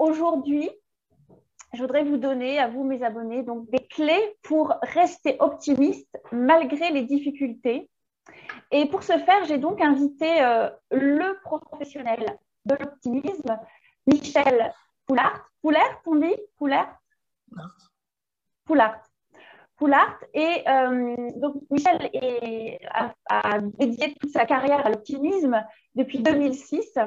aujourd'hui, je voudrais vous donner, à vous mes abonnés, donc des clés pour rester optimiste malgré les difficultés. Et pour ce faire, j'ai donc invité euh, le professionnel de l'optimisme, Michel Poulart. Poulart, on dit Poulart? Poulart. Poulart. Et euh, donc, Michel a, dédié toute sa carrière à l'optimisme depuis 2006.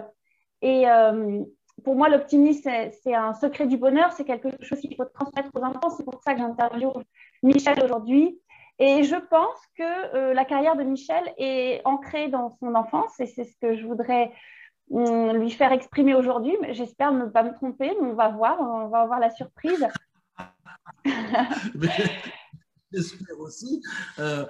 Et euh, pour moi, l'optimisme, c'est un secret du bonheur, c'est quelque chose qu'il faut transmettre aux enfants. C'est pour ça que j'interviewe Michel aujourd'hui. Et je pense que euh, la carrière de Michel est ancrée dans son enfance et c'est ce que je voudrais hum, lui faire exprimer aujourd'hui. J'espère ne pas me tromper, mais on va voir, on va avoir la surprise. J'espère aussi. Euh,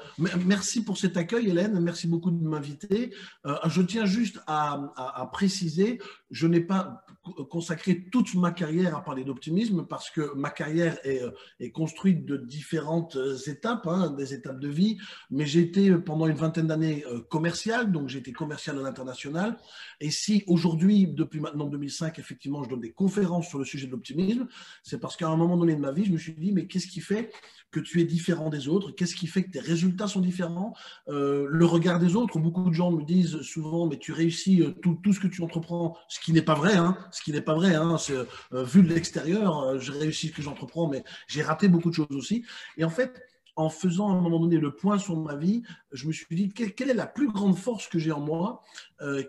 merci pour cet accueil, Hélène. Merci beaucoup de m'inviter. Euh, je tiens juste à, préciser, je n'ai pas consacré toute ma carrière à parler d'optimisme parce que ma carrière est, est, construite de différentes étapes, hein, des étapes de vie. Mais j'ai été pendant une vingtaine d'années euh, commercial, donc j'ai été commercial à l'international. Et si aujourd'hui, depuis maintenant 2005, effectivement, je donne des conférences sur le sujet de l'optimisme, c'est parce qu'à un moment donné de ma vie, je me suis dit, mais qu'est-ce qui fait que tu es différent des autres Qu'est-ce qui fait que tes résultats sont différents euh, Le regard des autres. Beaucoup de gens me disent souvent, mais tu réussis euh, tout, ce que tu entreprends, ce qui n'est pas vrai. Hein, ce qui n'est pas vrai. Hein, euh, vu de l'extérieur, je réussis ce que j'entreprends, mais j'ai raté beaucoup de choses aussi. Et en fait, en faisant à un moment donné le point sur ma vie, je me suis dit quelle, est la plus grande force que j'ai en moi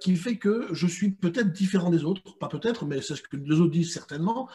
qui fait que je suis peut-être différent des autres, pas peut-être, mais c'est ce que les autres disent certainement,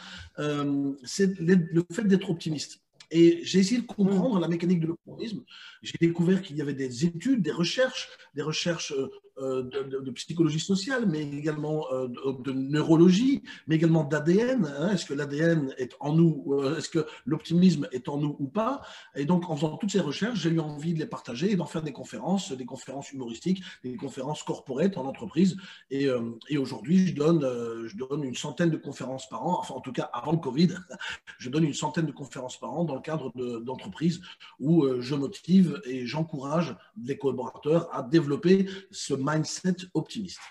c'est le fait d'être optimiste. Et j'ai essayé de comprendre la mécanique de l'optimisme. J'ai découvert qu'il y avait des études, des recherches, des recherches euh, de, psychologie sociale, mais également euh, de, neurologie, mais également d'ADN. Hein. est-ce que l'ADN est en nous euh, Est-ce que l'optimisme est en nous ou pas? Et donc, en faisant toutes ces recherches, j'ai eu envie de les partager et d'en faire des conférences, des conférences humoristiques, des conférences corporate en entreprise. Et, aujourd'hui, je donne, une centaine de conférences par an, enfin, en tout cas, avant le Covid, je donne une centaine de conférences par an dans le cadre d'entreprises où je motive et j'encourage les collaborateurs à développer ce optimiste.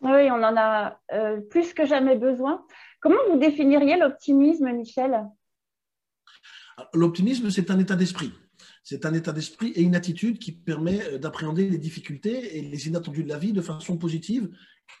Oui, on en a euh, plus que jamais besoin. Comment vous définiriez l'optimisme, Michel? L'optimisme, c'est un état d'esprit. C'est un état d'esprit et une attitude qui permet euh, d'appréhender les difficultés et les inattendus de la vie de façon positive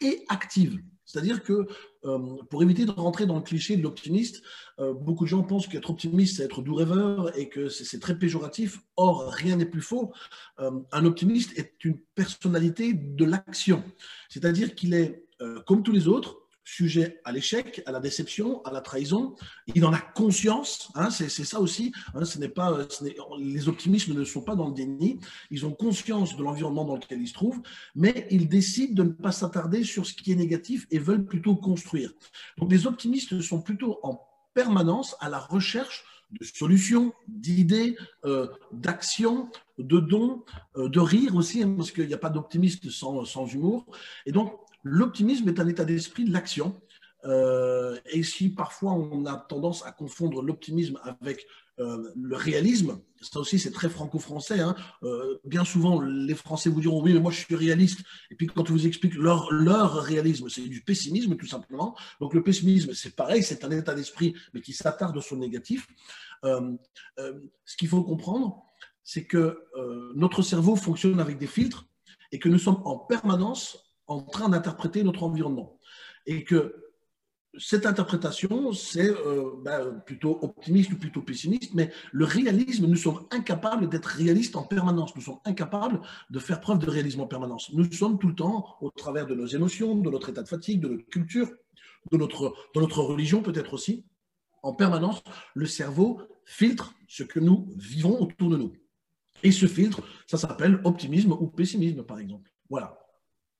et active. C'est-à-dire que euh, pour éviter de rentrer dans le cliché de l'optimiste, euh, beaucoup de gens pensent qu'être optimiste, c'est être doux rêveur et que c'est très péjoratif. Or, rien n'est plus faux. Euh, un optimiste est une personnalité de l'action. C'est-à-dire qu'il est, comme tous les autres, sujet à l'échec, à la déception, à la trahison. Il en a conscience, hein, c'est ça aussi. Hein, ce n'est pas, les optimistes ne sont pas dans le déni. Ils ont conscience de l'environnement dans lequel ils se trouvent, mais ils décident de ne pas s'attarder sur ce qui est négatif et veulent plutôt construire. Donc les optimistes sont plutôt en permanence à la recherche de solutions, d'idées, euh, d'actions, de dons, euh, de rire aussi, hein, parce qu'il n'y a pas d'optimiste sans, sans humour. Et donc, L'optimisme est un état d'esprit de l'action. Euh, et si parfois on a tendance à confondre l'optimisme avec euh, le réalisme, ça aussi c'est très franco-français. Hein. Euh, bien souvent, les Français vous diront oui, mais moi je suis réaliste. Et puis quand on vous explique leur, leur réalisme, c'est du pessimisme tout simplement. Donc le pessimisme, c'est pareil, c'est un état d'esprit, mais qui s'attarde sur le négatif. ce qu'il faut comprendre, c'est que notre cerveau fonctionne avec des filtres et que nous sommes en permanence en train d'interpréter notre environnement. Et que cette interprétation, c'est euh, ben, plutôt optimiste ou plutôt pessimiste, mais le réalisme, nous sommes incapables d'être réalistes en permanence. Nous sommes incapables de faire preuve de réalisme en permanence. Nous sommes tout le temps, au travers de nos émotions, de notre état de fatigue, de notre culture, de notre, de notre religion peut-être aussi, en permanence, le cerveau filtre ce que nous vivons autour de nous. Et ce filtre, ça s'appelle optimisme ou pessimisme, par exemple. Voilà.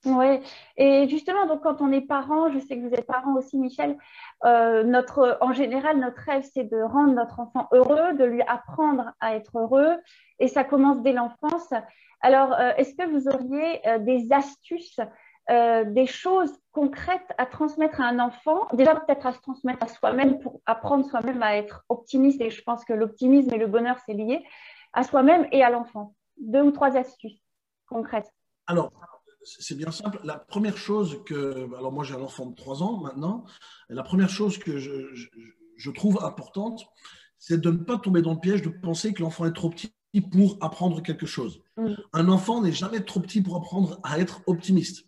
Oui, et justement, donc quand on est parent, je sais que vous êtes parent aussi, Michel, euh, notre, en général, notre rêve, c'est de rendre notre enfant heureux, de lui apprendre à être heureux, et ça commence dès l'enfance. Alors, euh, est-ce que vous auriez euh, des astuces, des choses concrètes à transmettre à un enfant? Déjà, peut-être à se transmettre à soi-même pour apprendre soi-même à être optimiste, et je pense que l'optimisme et le bonheur, c'est lié, à soi-même et à l'enfant. Deux ou trois astuces concrètes. Alors, c'est bien simple. La première chose que. Alors, moi, j'ai un enfant de 3 ans maintenant. Et la première chose que je, je trouve importante, c'est de ne pas tomber dans le piège de penser que l'enfant est trop petit pour apprendre quelque chose. Mm. Un enfant n'est jamais trop petit pour apprendre à être optimiste.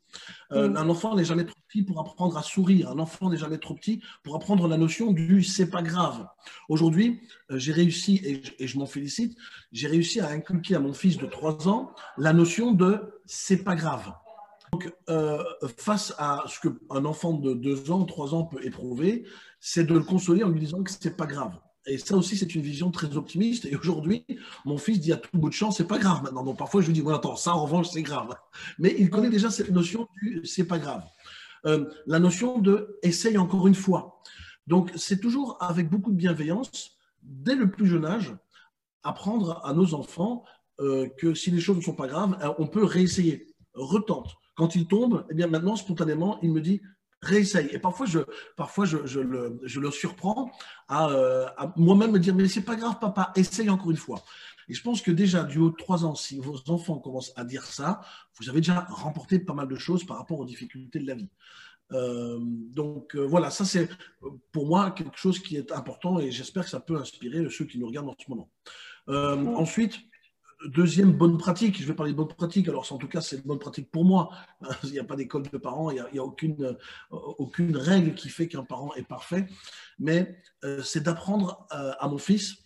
Euh, mm. Un enfant n'est jamais trop petit pour apprendre à sourire. Un enfant n'est jamais trop petit pour apprendre la notion du c'est pas grave. Aujourd'hui, euh, j'ai réussi, et, je m'en félicite, j'ai réussi à inculquer à mon fils de 3 ans la notion de c'est pas grave. Donc, euh, face à ce qu'un enfant de 2 ans, 3 ans peut éprouver, c'est de le consoler en lui disant que c'est pas grave. Et ça aussi, c'est une vision très optimiste. Et aujourd'hui, mon fils dit à tout bout de champ, c'est pas grave maintenant. Donc parfois, je lui dis, bon, attends, ça en revanche, c'est grave. Mais il connaît déjà cette notion du c'est pas grave. Euh, la notion de essaye encore une fois. Donc c'est toujours avec beaucoup de bienveillance, dès le plus jeune âge, apprendre à nos enfants euh, que si les choses ne sont pas graves, on peut réessayer, retente. Quand il tombe, eh bien maintenant, spontanément, il me dit réessaye. Et parfois, je, parfois je, je, le, je le, surprends à, euh, à moi-même me dire, mais c'est pas grave, papa, essaye encore une fois. Et je pense que déjà, du haut de 3 ans, si vos enfants commencent à dire ça, vous avez déjà remporté pas mal de choses par rapport aux difficultés de la vie. Euh, donc euh, voilà, ça c'est pour moi quelque chose qui est important et j'espère que ça peut inspirer ceux qui nous regardent en ce moment. Euh, ensuite, Deuxième bonne pratique, je vais parler de bonne pratique, alors en tout cas c'est une bonne pratique pour moi, il n'y a pas d'école de parents, il n'y a, aucune, euh, aucune règle qui fait qu'un parent est parfait, mais euh, c'est d'apprendre euh, à mon fils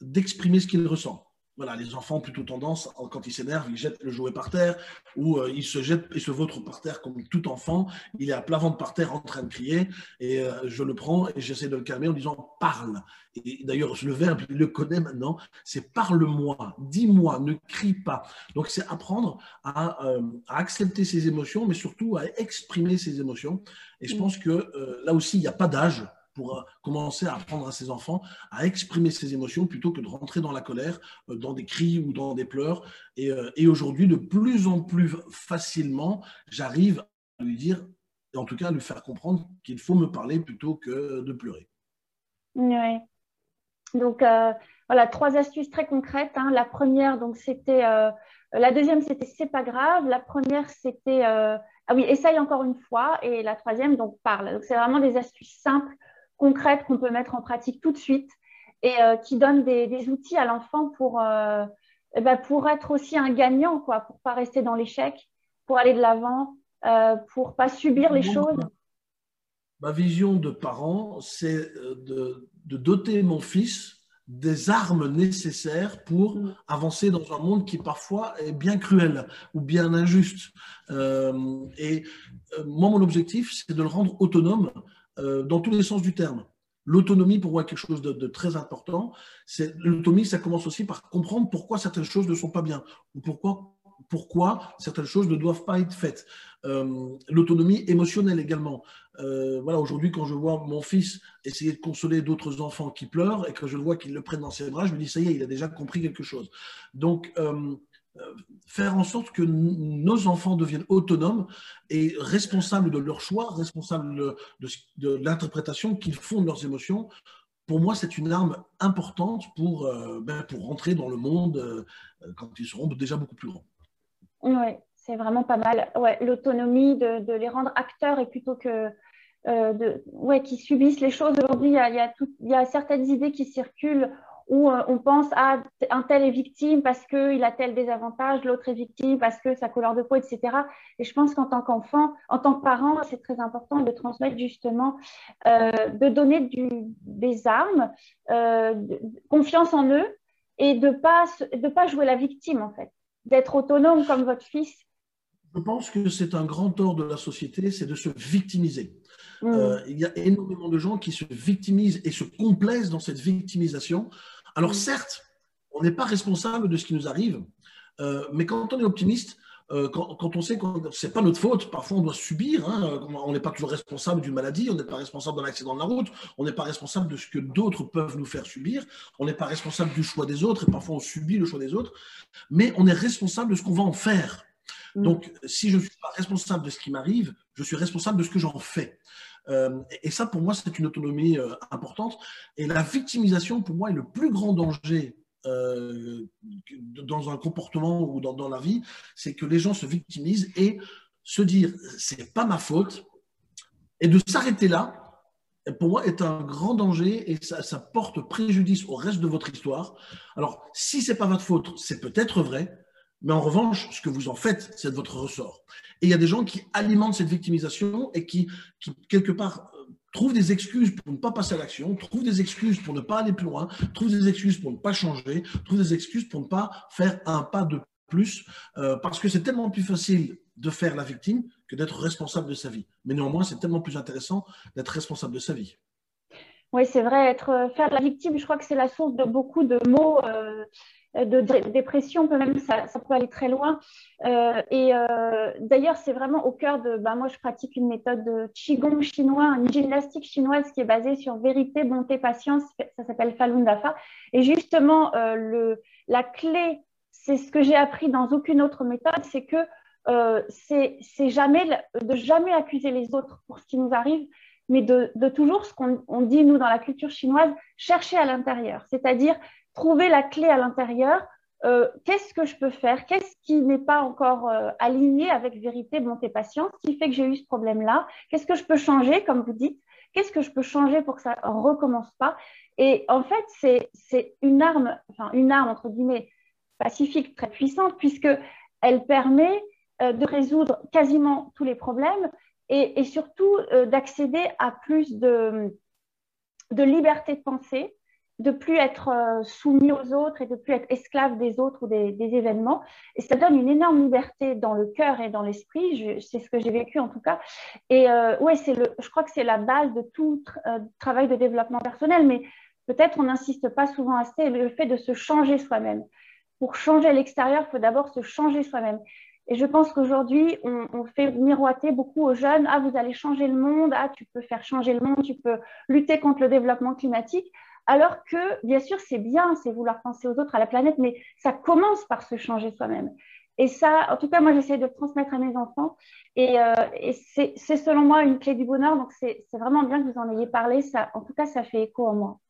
d'exprimer ce qu'il ressent. Voilà, les enfants ont plutôt tendance, quand ils s'énervent, ils jettent le jouet par terre ou euh, ils se jettent et se vautrent par terre comme tout enfant. Il est à plat ventre par terre en train de crier et euh, je le prends et j'essaie de le calmer en disant parle. Et d'ailleurs, le verbe, il le connaît maintenant, c'est parle-moi, dis-moi, ne crie pas. Donc, c'est apprendre à, euh, à, accepter ses émotions, mais surtout à exprimer ses émotions. Et je mm. pense que là aussi, il n'y a pas d'âge pour euh, commencer à apprendre à ses enfants à exprimer ses émotions plutôt que de rentrer dans la colère, euh, dans des cris ou dans des pleurs. Et, euh, et aujourd'hui, de plus en plus facilement, j'arrive à lui dire, en tout cas à lui faire comprendre qu'il faut me parler plutôt que de pleurer. Oui. Donc, voilà, trois astuces très concrètes. Hein. La première, donc, c'était. la deuxième, c'était c'est pas grave. La première, c'était. ah oui, essaye encore une fois. Et la troisième, donc, parle. Donc, c'est vraiment des astuces simples concrètes qu'on peut mettre en pratique tout de suite et euh, qui donnent des, outils à l'enfant pour, euh, ben, pour être aussi un gagnant, quoi, pour pas rester dans l'échec, pour aller de l'avant, euh, pour pas subir les choses. Ma vision de parent, c'est de, doter mon fils des armes nécessaires pour mm. avancer dans un monde qui parfois est bien cruel ou bien injuste. et moi, mon objectif, c'est de le rendre autonome euh, dans tous les sens du terme. L'autonomie, pour moi, est quelque chose de, très important. L'autonomie, ça commence aussi par comprendre pourquoi certaines choses ne sont pas bien ou pourquoi, pourquoi certaines choses ne doivent pas être faites. Euh, l'autonomie émotionnelle également. Euh, voilà, aujourd'hui, quand je vois mon fils essayer de consoler d'autres enfants qui pleurent et que je vois qu'il le prenne dans ses bras, je me dis, ça y est, il a déjà compris quelque chose. Donc, faire en sorte que nos enfants deviennent autonomes et responsables de leurs choix, responsables de, l'interprétation qu'ils font de leurs émotions. Pour moi, c'est une arme importante pour, euh, ben, pour rentrer dans le monde euh, quand ils seront déjà beaucoup plus grands. Oui, c'est vraiment pas mal. Ouais, L'autonomie, de, les rendre acteurs et plutôt que de, ouais, qui subissent les choses. Aujourd'hui, il y a certaines idées qui circulent où euh, on pense à un tel est victime parce qu'il a tel désavantage, l'autre est victime parce que sa couleur de peau, etc. Et je pense qu'en tant qu'enfant, en tant que parent, c'est très important de transmettre justement, euh, de donner du, des armes, euh, confiance en eux et de ne pas, de pas jouer la victime en fait, d'être autonome comme votre fils. Je pense que c'est un grand tort de la société, c'est de se victimiser. Mm. il y a énormément de gens qui se victimisent et se complaisent dans cette victimisation alors certes, on n'est pas responsable de ce qui nous arrive, euh, mais quand on est optimiste, euh, quand, on sait que ce n'est pas notre faute, parfois on doit subir, hein, on n'est pas toujours responsable d'une maladie, on n'est pas responsable d'un accident de la route, on n'est pas responsable de ce que d'autres peuvent nous faire subir, on n'est pas responsable du choix des autres, et parfois on subit le choix des autres, mais on est responsable de ce qu'on va en faire. Mm. Donc, si je ne suis pas responsable de ce qui m'arrive, je suis responsable de ce que j'en fais. Euh, et ça, pour moi, c'est une autonomie euh, importante. Et la victimisation, pour moi, est le plus grand danger euh, dans un comportement ou dans, la vie, c'est que les gens se victimisent et se dire c'est pas ma faute et de s'arrêter là, pour moi, est un grand danger et ça, ça, porte préjudice au reste de votre histoire. Alors, si c'est pas votre faute, c'est peut-être vrai, mais en revanche, ce que vous en faites, c'est de votre ressort. Et il y a des gens qui alimentent cette victimisation et qui, quelque part, trouvent des excuses pour ne pas passer à l'action, trouvent des excuses pour ne pas aller plus loin, trouvent des excuses pour ne pas changer, trouvent des excuses pour ne pas faire un pas de plus, euh, parce que c'est tellement plus facile de faire la victime que d'être responsable de sa vie. Mais néanmoins, c'est tellement plus intéressant d'être responsable de sa vie. Oui, c'est vrai, être, euh, faire la victime, je crois que c'est la source de beaucoup de mots, euh, de dépression, peut même, ça, peut aller très loin. Euh, et euh, d'ailleurs, c'est vraiment au cœur de, ben, moi je pratique une méthode de Qigong chinois, une gymnastique chinoise qui est basée sur vérité, bonté, patience, ça s'appelle Falun Dafa. Et justement, euh, le, la clé c'est ce que j'ai appris dans aucune autre méthode, c'est que euh, c'est jamais de jamais accuser les autres pour ce qui nous arrive, mais de toujours ce qu'on dit nous dans la culture chinoise, chercher à l'intérieur, c'est-à-dire trouver la clé à l'intérieur. Euh, qu'est-ce que je peux faire? Qu'est-ce qui n'est pas encore euh, aligné avec vérité, bonté, patience qui fait que j'ai eu ce problème-là? Qu'est-ce que je peux changer, comme vous dites? Qu'est-ce que je peux changer pour que ça ne recommence pas? Et en fait, c'est une arme, enfin une arme entre guillemets, pacifique très puissante puisqu'elle permet euh, de résoudre quasiment tous les problèmes et, surtout d'accéder à plus de, liberté de pensée, de plus être euh, soumis aux autres et de plus être esclave des autres ou des, événements. Et ça donne une énorme liberté dans le cœur et dans l'esprit. C'est ce que j'ai vécu en tout cas. Et euh, ouais, c'est le, je crois que c'est la base de tout tra travail de développement personnel, mais peut-être on n'insiste pas souvent assez le fait de se changer soi-même pour changer l'extérieur, il faut d'abord se changer soi-même. Et je pense qu'aujourd'hui, on, fait miroiter beaucoup aux jeunes, ah, vous allez changer le monde, ah, tu peux faire changer le monde, tu peux lutter contre le développement climatique. Alors que, bien sûr, c'est bien, c'est vouloir penser aux autres, à la planète, mais ça commence par se changer soi-même. Et ça, en tout cas, moi, j'essaie de transmettre à mes enfants. Et, euh, et c'est selon moi une clé du bonheur. Donc, c'est vraiment bien que vous en ayez parlé. Ça, en tout cas, ça fait écho en moi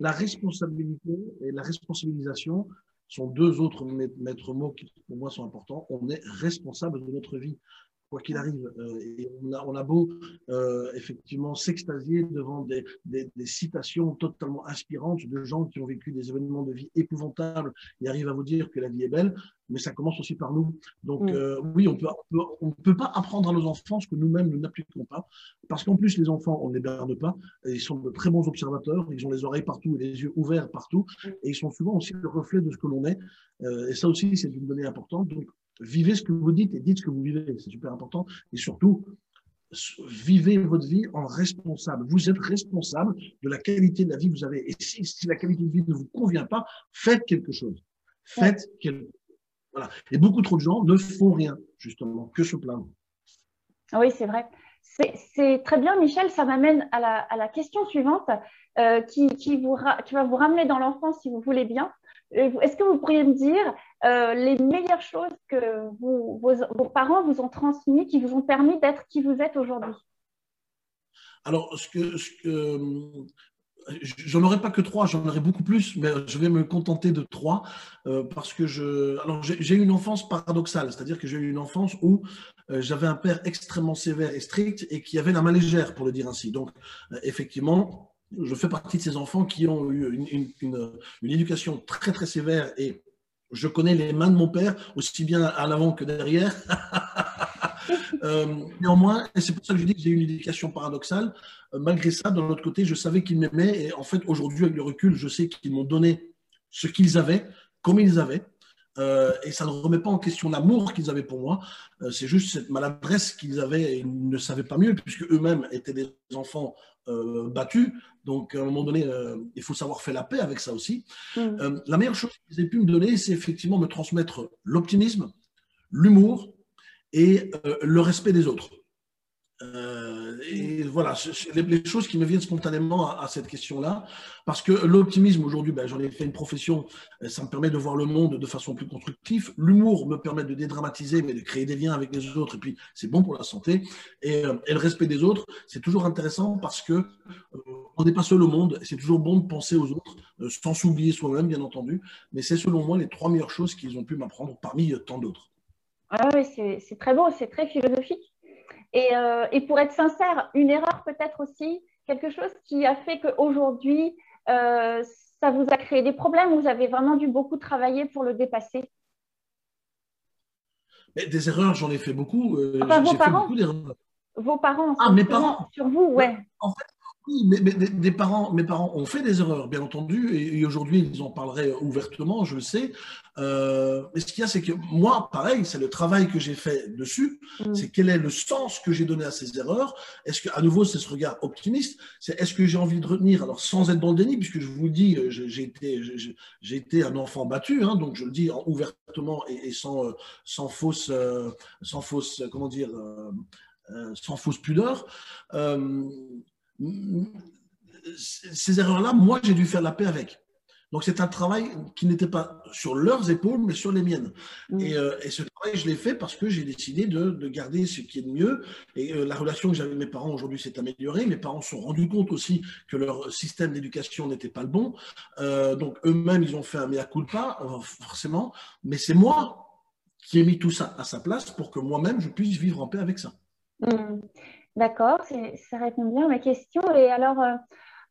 la responsabilité et la responsabilisation sont deux autres maîtres mots qui, pour moi, sont importants. On est responsable de notre vie quoi qu'il arrive. Euh, et on, a, on, a, beau euh, effectivement s'extasier devant des, des, des, citations totalement inspirantes de gens qui ont vécu des événements de vie épouvantables et arrivent à vous dire que la vie est belle, mais ça commence aussi par nous. Donc mm. euh, oui, on peut, on peut, peut pas apprendre à nos enfants ce que nous-mêmes nous n'appliquons pas, parce qu'en plus les enfants, on ne les berne pas, ils sont de très bons observateurs, ils ont les oreilles partout et les yeux ouverts partout, mm. et ils sont souvent aussi le reflet de ce que l'on est. Euh, et ça aussi, c'est une donnée importante. Donc vivez ce que vous dites et dites ce que vous vivez. C'est super important. Et surtout, vivez votre vie en responsable. Vous êtes responsable de la qualité de la vie que vous avez. Et si, si la qualité de vie ne vous convient pas, faites quelque chose. Faites quelque chose. Voilà. Et beaucoup trop de gens ne font rien, justement, que se plaindre. Oui, c'est vrai. C'est très bien, Michel. Ça m'amène à la, à la, question suivante euh, qui, qui, vous, qui va vous ramener dans l'enfance, si vous voulez bien. Est-ce que vous pourriez me dire euh, les meilleures choses que vos, parents vous ont transmises, qui vous ont permis d'être qui vous êtes aujourd'hui? Alors, ce que, ce j'en aurais pas que trois, j'en aurais beaucoup plus, mais je vais me contenter de trois euh, parce que. Alors, j'ai eu une enfance paradoxale, c'est-à-dire que j'ai eu une enfance où euh, j'avais un père extrêmement sévère et strict et qui avait la main légère, pour le dire ainsi. Donc, effectivement, je fais partie de ces enfants qui ont eu une, éducation très très sévère et je connais les mains de mon père aussi bien à l'avant que derrière. euh, néanmoins, et c'est pour ça que je dis que j'ai eu une éducation paradoxale. Euh, malgré ça, de l'autre côté, je savais qu'ils m'aimaient et en fait, aujourd'hui, avec le recul, je sais qu'ils m'ont donné ce qu'ils avaient, comme ils avaient. Euh, et ça ne remet pas en question l'amour qu'ils avaient pour moi. C'est juste cette maladresse qu'ils avaient et ils ne savaient pas mieux puisque eux-mêmes étaient des enfants euh, battus. Donc, à un moment donné, euh, il faut savoir faire la paix avec ça aussi. Mmh. Euh, la meilleure chose qu'ils aient pu me donner, c'est effectivement me transmettre l'optimisme, l'humour et le respect des autres. Euh, et voilà, les, choses qui me viennent spontanément à, cette question-là, parce que l'optimisme aujourd'hui, ben, j'en ai fait une profession, ça me permet de voir le monde de façon plus constructive. L'humour me permet de dédramatiser, mais de créer des liens avec les autres, et puis c'est bon pour la santé. Et, euh, le respect des autres, c'est toujours intéressant parce que euh, on n'est pas seul au monde, c'est toujours bon de penser aux autres, sans s'oublier soi-même, bien entendu. Mais c'est selon moi les trois meilleures choses qu'ils ont pu m'apprendre parmi tant d'autres. Ah oui, c'est très beau, c'est très philosophique. Et, euh, et, pour être sincère, une erreur peut-être aussi, quelque chose qui a fait qu'aujourd'hui, euh, ça vous a créé des problèmes, vous avez vraiment dû beaucoup travailler pour le dépasser? Des erreurs, j'en ai fait beaucoup. Euh, enfin, vos parents Vos parents, ah, mes parents. sur vous, ouais. En fait, oui, mais, des parents, mes parents ont fait des erreurs, bien entendu, et, aujourd'hui, ils en parleraient ouvertement, je le sais. Euh, mais ce qu'il y a, c'est que moi, pareil, c'est le travail que j'ai fait dessus, mm. c'est quel est le sens que j'ai donné à ces erreurs. Est-ce que, à nouveau, c'est ce regard optimiste, c'est est-ce que j'ai envie de retenir, alors sans être dans le déni, puisque je vous dis, euh, j'ai été, j'ai été un enfant battu, hein, donc je le dis ouvertement et, sans, euh, sans fausse, sans fausse, comment dire, sans fausse pudeur ces erreurs-là, moi, j'ai dû faire la paix avec. Donc, c'est un travail qui n'était pas sur leurs épaules, mais sur les miennes. Mm. Euh, et, ce travail, je l'ai fait parce que j'ai décidé de, garder ce qui est de mieux. Et euh, la relation que j'avais avec mes parents aujourd'hui s'est améliorée. Mes parents se sont rendus compte aussi que leur système d'éducation n'était pas le bon. Euh, donc, eux-mêmes, ils ont fait un mea culpa, forcément. Mais c'est moi qui ai mis tout ça à sa place pour que moi-même, je puisse vivre en paix avec ça. Mm. D'accord, ça répond bien à ma question. Et alors, euh,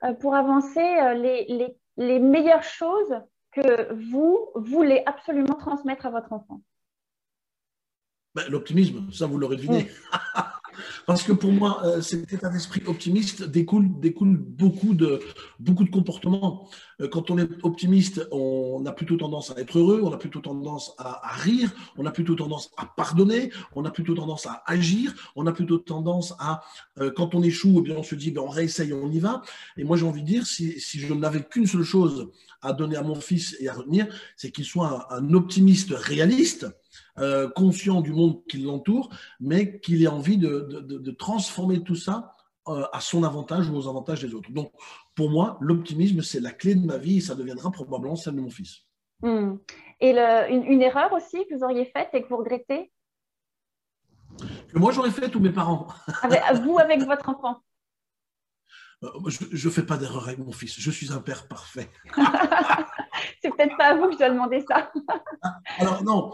euh, pour avancer, euh, les, les, meilleures choses que vous voulez absolument transmettre à votre enfant? Ben, L'optimisme, ça vous l'aurez deviné. Parce que pour moi, euh, cet état d'esprit optimiste découle, beaucoup, de, comportements. Euh, quand on est optimiste, on a plutôt tendance à être heureux, on a plutôt tendance à, rire, on a plutôt tendance à pardonner, on a plutôt tendance à agir, on a plutôt tendance à, euh, quand on échoue, eh bien, on se dit, ben, on réessaye, on y va. Et moi, j'ai envie de dire, si, si je n'avais qu'une seule chose à donner à mon fils et à retenir, c'est qu'il soit un optimiste réaliste euh, conscient du monde qui l'entoure, mais qu'il ait envie de, transformer tout ça euh, à son avantage ou aux avantages des autres. Donc, pour moi, l'optimisme, c'est la clé de ma vie et ça deviendra probablement celle de mon fils. Hmm. Et une, erreur aussi que vous auriez faite et que vous regrettez? Que moi j'aurais fait ou mes parents Vous avec votre enfant euh, je ne fais pas d'erreur avec mon fils. Je suis un père parfait. c'est peut-être pas à vous que je dois demander ça. Ah, alors non,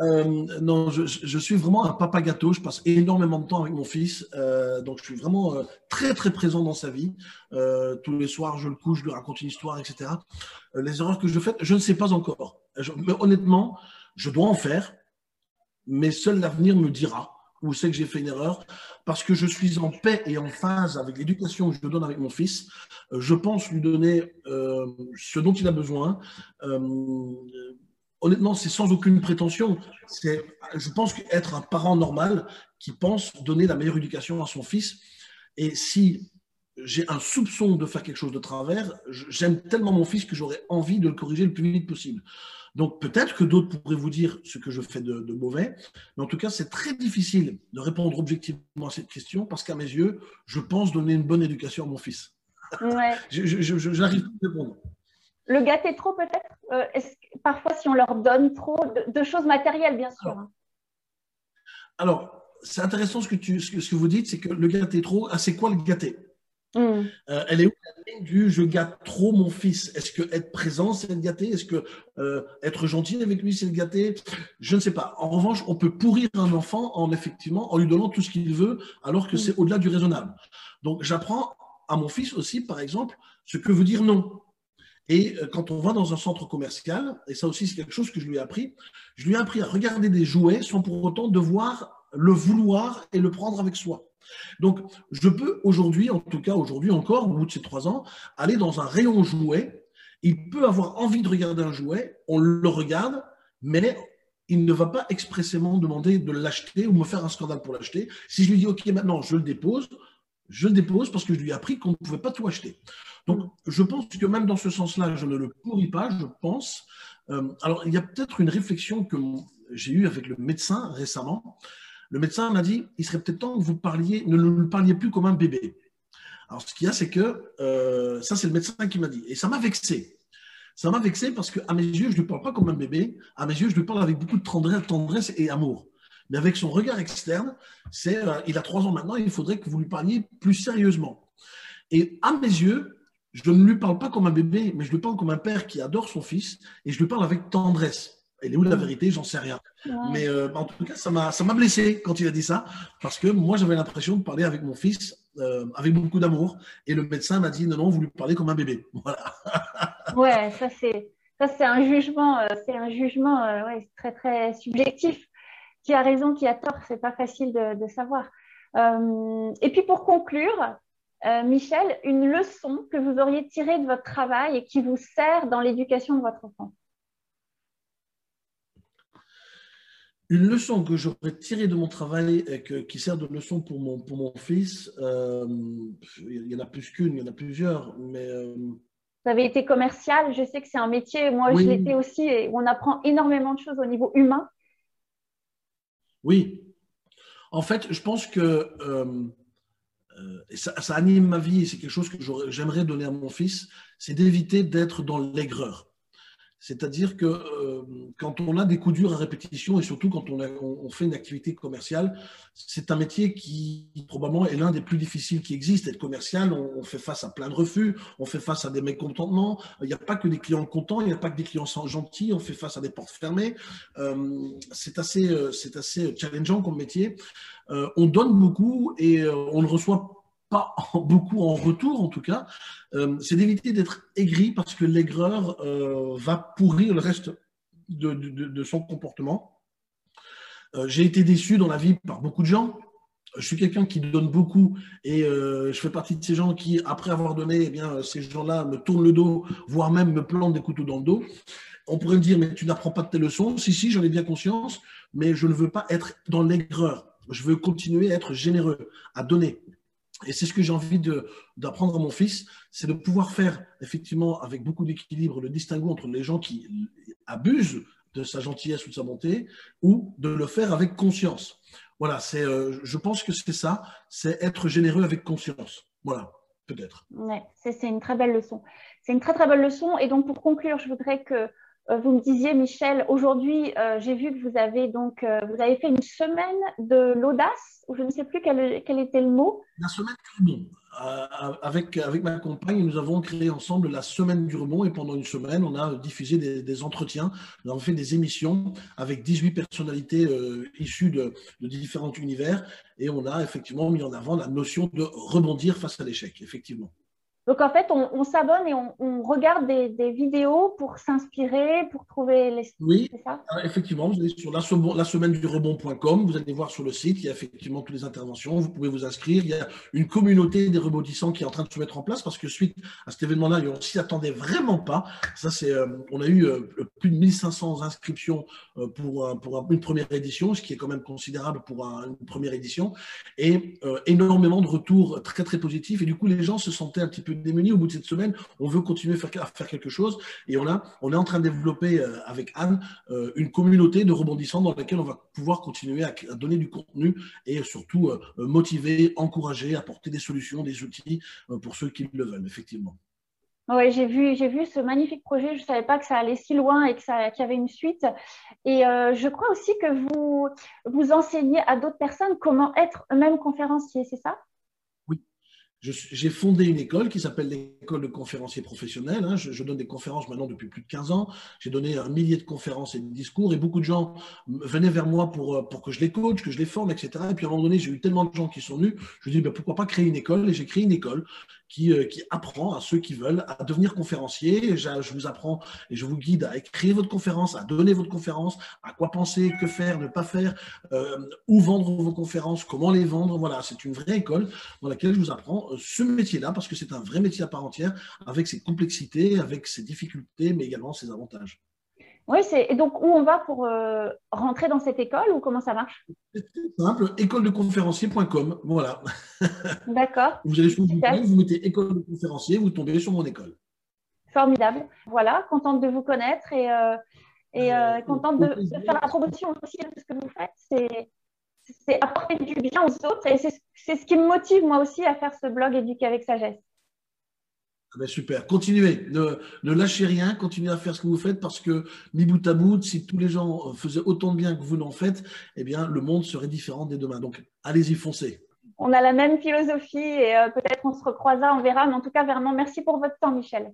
euh, non, je, suis vraiment un papa gâteau. Je passe énormément de temps avec mon fils, euh, donc je suis vraiment très très présent dans sa vie. tous les soirs, je le couche, je lui raconte une histoire, etc. les erreurs que je fais, je ne sais pas encore. mais honnêtement, je dois en faire, mais seul l'avenir me dira où c'est que j'ai fait une erreur, parce que je suis en paix et en phase avec l'éducation que je donne avec mon fils. Euh, je pense lui donner euh, ce dont il a besoin. Euh, honnêtement, c'est sans aucune prétention. Je pense qu'être un parent normal qui pense donner la meilleure éducation à son fils. Et si j'ai un soupçon de faire quelque chose de travers, j'aime tellement mon fils que j'aurais envie de le corriger le plus vite possible. Donc peut-être que d'autres pourraient vous dire ce que je fais de, mauvais, mais en tout cas, c'est très difficile de répondre objectivement à cette question parce qu'à mes yeux, je pense donner une bonne éducation à mon fils. Ouais. J'arrive à répondre. Le gâter trop peut-être? Euh, Parfois, si on leur donne trop de, choses matérielles, bien sûr. Alors, c'est intéressant ce que, tu, ce que, vous dites, c'est que le gâter trop, ah, c'est quoi le gâter? Mm. Euh, elle est où la ligne du je gâte trop mon fils Est-ce que être présent, c'est le gâter? Est-ce que euh, être gentil avec lui, c'est le gâter? Je ne sais pas. En revanche, on peut pourrir un enfant en effectivement en lui donnant tout ce qu'il veut, alors que mm. c'est au-delà du raisonnable. Donc, j'apprends à mon fils aussi, par exemple, ce que veut dire non. Et euh, quand on va dans un centre commercial, et ça aussi c'est quelque chose que je lui ai appris, je lui ai appris à regarder des jouets sans pour autant devoir le vouloir et le prendre avec soi. Donc, je peux aujourd'hui, en tout cas aujourd'hui encore, au bout de ces trois ans, aller dans un rayon jouet. Il peut avoir envie de regarder un jouet, on le regarde, mais il ne va pas expressément demander de l'acheter ou me faire un scandale pour l'acheter. Si je lui dis, OK, maintenant, je le dépose, je le dépose parce que je lui ai appris qu'on ne pouvait pas tout acheter. Donc, je pense que même dans ce sens-là, je ne le pourris pas, je pense. Euh, alors, il y a peut-être une réflexion que j'ai eue avec le médecin récemment. Le médecin m'a dit, il serait peut-être temps que vous parliez, ne le parliez plus comme un bébé. Alors, ce qu'il y a, c'est que euh, ça, c'est le médecin qui m'a dit. Et ça m'a vexé. Ça m'a vexé parce qu'à mes yeux, je ne lui parle pas comme un bébé. À mes yeux, je lui parle avec beaucoup de tendresse et amour. Mais avec son regard externe, c'est, euh, il a trois ans maintenant, il faudrait que vous lui parliez plus sérieusement. Et à mes yeux, je ne lui parle pas comme un bébé, mais je lui parle comme un père qui adore son fils et je lui parle avec tendresse. Elle est où la vérité? J'en sais rien. Mais euh, en tout cas, ça m'a blessé quand il a dit ça, parce que moi, j'avais l'impression de parler avec mon fils euh, avec beaucoup d'amour. Et le médecin m'a dit non, non, vous lui parlez comme un bébé. Voilà. ouais, ça c'est ça c'est un jugement, euh, c'est un jugement ouais, très très subjectif. Qui a raison, qui a tort, c'est pas facile de, de savoir. et puis pour conclure, Michel, une leçon que vous auriez tirée de votre travail et qui vous sert dans l'éducation de votre enfant? Une leçon que j'aurais tirée de mon travail et qui sert de leçon pour mon, pour mon fils, euh, il y en a plus qu'une, il y en a plusieurs, mais... Euh, vous avez été commercial, je sais que c'est un métier, moi je l'étais aussi, et on apprend énormément de choses au niveau humain. Oui. En fait, je pense que euh, ça, ça, anime ma vie et c'est quelque chose que j'aimerais donner à mon fils, c'est d'éviter d'être dans l'aigreur. C'est-à-dire que euh, quand on a des coups durs à répétition et surtout quand on, fait une activité commerciale, c'est un métier qui probablement est l'un des plus difficiles qui existent. Être commercial, on, fait face à plein de refus, on fait face à des mécontentements. Il n'y a pas que des clients contents, il n'y a pas que des clients gentils, on fait face à des portes fermées. Euh, c'est assez, euh, c'est assez challengeant comme métier. on donne beaucoup et on ne reçoit pas beaucoup en retour en tout cas, euh, c'est d'éviter d'être aigri parce que l'aigreur euh, va pourrir le reste de, son comportement. Euh, j'ai été déçu dans la vie par beaucoup de gens. Je suis quelqu'un qui donne beaucoup et je fais partie de ces gens qui, après avoir donné, eh bien, ces gens-là me tournent le dos, voire même me plantent des couteaux dans le dos. On pourrait me dire, mais tu n'apprends pas de tes leçons. Si, si, j'en ai bien conscience, mais je ne veux pas être dans l'aigreur. Je veux continuer à être généreux, à donner. Et c'est ce que j'ai envie d'apprendre à mon fils, c'est de pouvoir faire effectivement avec beaucoup d'équilibre le distinguo entre les gens qui abusent de sa gentillesse ou de sa bonté, ou de le faire avec conscience. Voilà, c'est, euh, je pense que c'est ça, c'est être généreux avec conscience. Voilà, peut-être. Ouais, c'est une très belle leçon. C'est une très très belle leçon. Et donc pour conclure, je voudrais que vous me disiez, Michel, aujourd'hui, euh, j'ai vu que vous avez donc vous avez fait une semaine de l'audace ou je ne sais plus quel, était le mot. La semaine du rebond. Euh, avec, avec ma compagne, nous avons créé ensemble la semaine du rebond et pendant une semaine, on a diffusé des, entretiens, nous avons fait des émissions avec 18 personnalités euh, issues de, de, différents univers et on a effectivement mis en avant la notion de rebondir face à l'échec, effectivement. Donc en fait, on, s'abonne et on, regarde des, vidéos pour s'inspirer, pour trouver les. Oui, ça? Effectivement, vous allez sur la, la semaine du rebond.com, vous allez voir sur le site, il y a effectivement toutes les interventions, vous pouvez vous inscrire. Il y a une communauté des rebondissants qui est en train de se mettre en place parce que suite à cet événement-là, on s'y attendait vraiment pas. Ça, c'est, euh, on a eu euh, plus de 1500 inscriptions euh, pour, pour une première édition, ce qui est quand même considérable pour une première édition, et énormément de retours très très positifs. Et du coup, les gens se sentaient un petit peu démunis au bout de cette semaine. On veut continuer à faire, quelque chose. Et on, a, on est en train de développer euh, avec Anne euh, une communauté de rebondissants dans laquelle on va pouvoir continuer à, donner du contenu et surtout euh, motiver, encourager, apporter des solutions, des outils pour ceux qui le veulent, effectivement. Oui, j'ai vu, j'ai vu ce magnifique projet. Je ne savais pas que ça allait si loin et qu'il y avait une suite. Et je crois aussi que vous, vous enseignez à d'autres personnes comment être eux-mêmes conférenciers, c'est ça? J'ai fondé une école qui s'appelle l'école de conférenciers professionnels. Hein. Je, donne des conférences maintenant depuis plus de 15 ans. J'ai donné un millier de conférences et de discours et beaucoup de gens venaient vers moi pour, euh, pour que je les coach, que je les forme, etc. Et puis à un moment donné, j'ai eu tellement de gens qui sont venus, je me dis ben, pourquoi pas créer une école? Et j'ai créé une école qui, euh, qui, apprend à ceux qui veulent à devenir conférencier. Je, je, vous apprends et je vous guide à écrire votre conférence, à donner votre conférence, à quoi penser, que faire, ne pas faire, euh, où vendre vos conférences, comment les vendre. Voilà, c'est une vraie école dans laquelle je vous apprends euh, ce métier-là parce que c'est un vrai métier à part entière avec ses complexités, avec ses difficultés, mais également ses avantages. Oui, c'est et donc où on va pour euh, rentrer dans cette école ou comment ça marche? C'est simple, écoledeconférencier.com, voilà. D'accord. vous allez sur Google, vous mettez école de conférencier, vous tombez sur mon école. Formidable. Voilà, contente de vous connaître et, euh, et euh, contente de, faire la promotion aussi de ce que vous faites. C'est apporter du bien aux autres et c'est ce qui me motive moi aussi à faire ce blog Éduquer avec sagesse. Ah ben, super, continuez, ne, lâchez rien, continuez à faire ce que vous faites parce que, mi bout à bout, si tous les gens faisaient autant de bien que vous n'en faites, eh bien, le monde serait différent dès demain. Donc, allez-y, foncez. On a la même philosophie et euh, peut-être on se recroisera, on verra. Mais en tout cas, vraiment, merci pour votre temps, Michel.